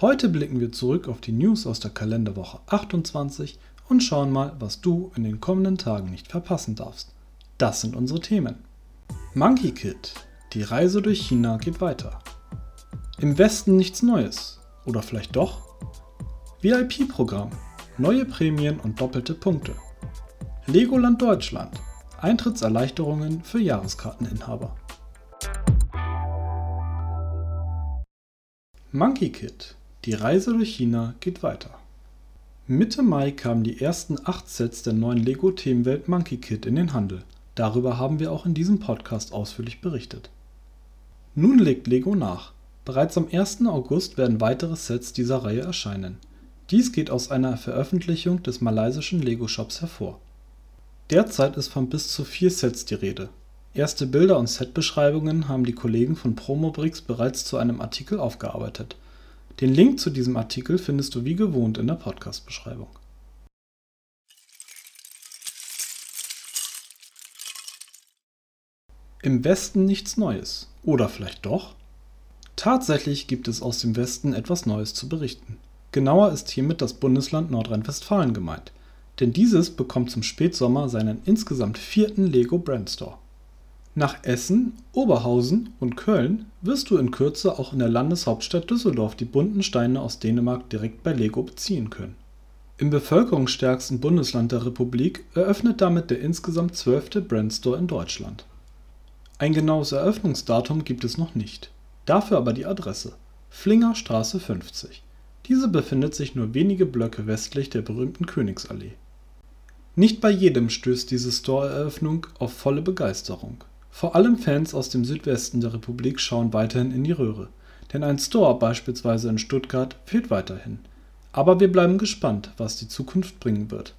Heute blicken wir zurück auf die News aus der Kalenderwoche 28 und schauen mal, was du in den kommenden Tagen nicht verpassen darfst. Das sind unsere Themen. Monkey Kid. Die Reise durch China geht weiter. Im Westen nichts Neues. Oder vielleicht doch? VIP-Programm. Neue Prämien und doppelte Punkte. Legoland Deutschland. Eintrittserleichterungen für Jahreskarteninhaber. Monkey Kid. Die Reise durch China geht weiter. Mitte Mai kamen die ersten acht Sets der neuen Lego-Themenwelt Monkey Kid in den Handel. Darüber haben wir auch in diesem Podcast ausführlich berichtet. Nun legt Lego nach. Bereits am 1. August werden weitere Sets dieser Reihe erscheinen. Dies geht aus einer Veröffentlichung des malaysischen Lego-Shops hervor. Derzeit ist von bis zu vier Sets die Rede. Erste Bilder und Setbeschreibungen haben die Kollegen von Promobricks bereits zu einem Artikel aufgearbeitet. Den Link zu diesem Artikel findest du wie gewohnt in der Podcast-Beschreibung. Im Westen nichts Neues. Oder vielleicht doch? Tatsächlich gibt es aus dem Westen etwas Neues zu berichten. Genauer ist hiermit das Bundesland Nordrhein-Westfalen gemeint, denn dieses bekommt zum Spätsommer seinen insgesamt vierten Lego Brand Store. Nach Essen, Oberhausen und Köln wirst du in Kürze auch in der Landeshauptstadt Düsseldorf die bunten Steine aus Dänemark direkt bei Lego beziehen können. Im bevölkerungsstärksten Bundesland der Republik eröffnet damit der insgesamt zwölfte Brandstore in Deutschland. Ein genaues Eröffnungsdatum gibt es noch nicht, dafür aber die Adresse: Flingerstraße 50. Diese befindet sich nur wenige Blöcke westlich der berühmten Königsallee. Nicht bei jedem stößt diese Store-Eröffnung auf volle Begeisterung vor allem Fans aus dem Südwesten der Republik schauen weiterhin in die Röhre, denn ein Store beispielsweise in Stuttgart fehlt weiterhin. Aber wir bleiben gespannt, was die Zukunft bringen wird.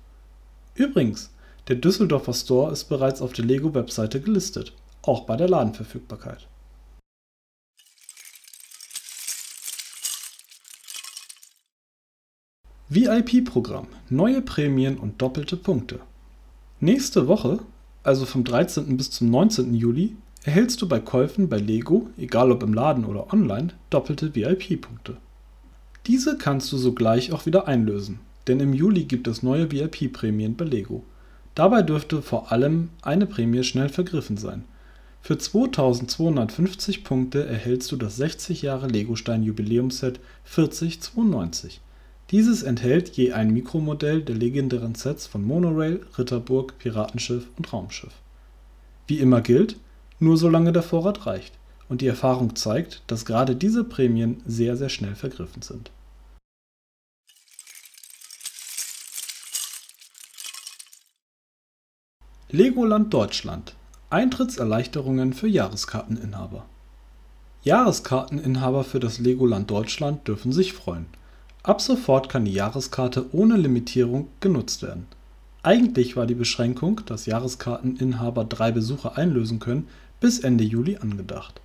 Übrigens, der Düsseldorfer Store ist bereits auf der Lego-Webseite gelistet, auch bei der Ladenverfügbarkeit. VIP-Programm, neue Prämien und doppelte Punkte. Nächste Woche also vom 13. bis zum 19. Juli, erhältst du bei Käufen bei Lego, egal ob im Laden oder online, doppelte VIP-Punkte. Diese kannst du sogleich auch wieder einlösen, denn im Juli gibt es neue VIP-Prämien bei Lego. Dabei dürfte vor allem eine Prämie schnell vergriffen sein. Für 2250 Punkte erhältst du das 60 Jahre Legostein Jubiläumsset 4092. Dieses enthält je ein Mikromodell der legendären Sets von Monorail, Ritterburg, Piratenschiff und Raumschiff. Wie immer gilt: nur solange der Vorrat reicht, und die Erfahrung zeigt, dass gerade diese Prämien sehr sehr schnell vergriffen sind. Legoland Deutschland Eintrittserleichterungen für Jahreskarteninhaber Jahreskarteninhaber für das Legoland Deutschland dürfen sich freuen Ab sofort kann die Jahreskarte ohne Limitierung genutzt werden. Eigentlich war die Beschränkung, dass Jahreskarteninhaber drei Besucher einlösen können, bis Ende Juli angedacht.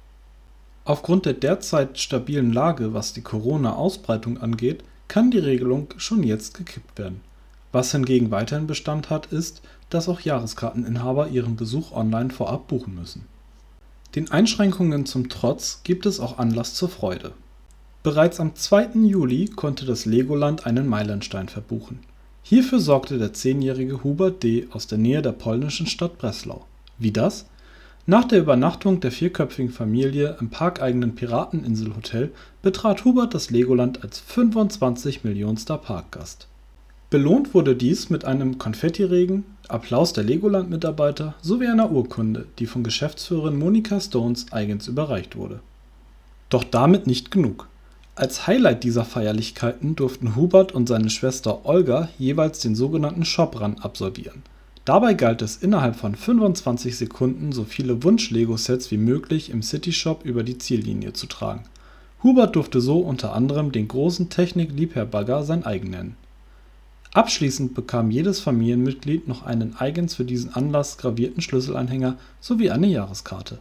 Aufgrund der derzeit stabilen Lage, was die Corona-Ausbreitung angeht, kann die Regelung schon jetzt gekippt werden. Was hingegen weiterhin Bestand hat, ist, dass auch Jahreskarteninhaber ihren Besuch online vorab buchen müssen. Den Einschränkungen zum Trotz gibt es auch Anlass zur Freude Bereits am 2. Juli konnte das Legoland einen Meilenstein verbuchen. Hierfür sorgte der zehnjährige Hubert D. aus der Nähe der polnischen Stadt Breslau. Wie das? Nach der Übernachtung der vierköpfigen Familie im parkeigenen Pirateninselhotel betrat Hubert das Legoland als 25-millionster Parkgast. Belohnt wurde dies mit einem Konfettiregen, Applaus der Legoland-Mitarbeiter sowie einer Urkunde, die von Geschäftsführerin Monika Stones eigens überreicht wurde. Doch damit nicht genug als Highlight dieser Feierlichkeiten durften Hubert und seine Schwester Olga jeweils den sogenannten Shop-Run absolvieren. Dabei galt es innerhalb von 25 Sekunden so viele Wunsch-Lego-Sets wie möglich im City-Shop über die Ziellinie zu tragen. Hubert durfte so unter anderem den großen Technik-Liebherr-Bagger sein eigen nennen. Abschließend bekam jedes Familienmitglied noch einen eigens für diesen Anlass gravierten Schlüsselanhänger sowie eine Jahreskarte.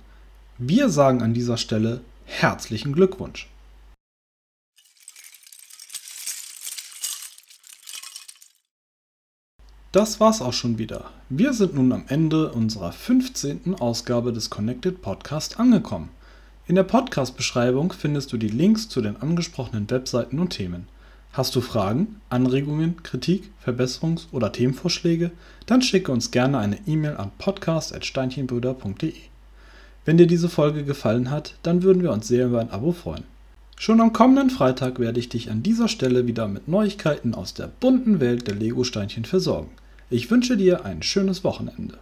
Wir sagen an dieser Stelle herzlichen Glückwunsch! Das war's auch schon wieder. Wir sind nun am Ende unserer 15. Ausgabe des Connected Podcast angekommen. In der Podcast-Beschreibung findest du die Links zu den angesprochenen Webseiten und Themen. Hast du Fragen, Anregungen, Kritik, Verbesserungs- oder Themenvorschläge? Dann schicke uns gerne eine E-Mail an podcast.steinchenbrüder.de. Wenn dir diese Folge gefallen hat, dann würden wir uns sehr über ein Abo freuen. Schon am kommenden Freitag werde ich dich an dieser Stelle wieder mit Neuigkeiten aus der bunten Welt der Lego-Steinchen versorgen. Ich wünsche dir ein schönes Wochenende.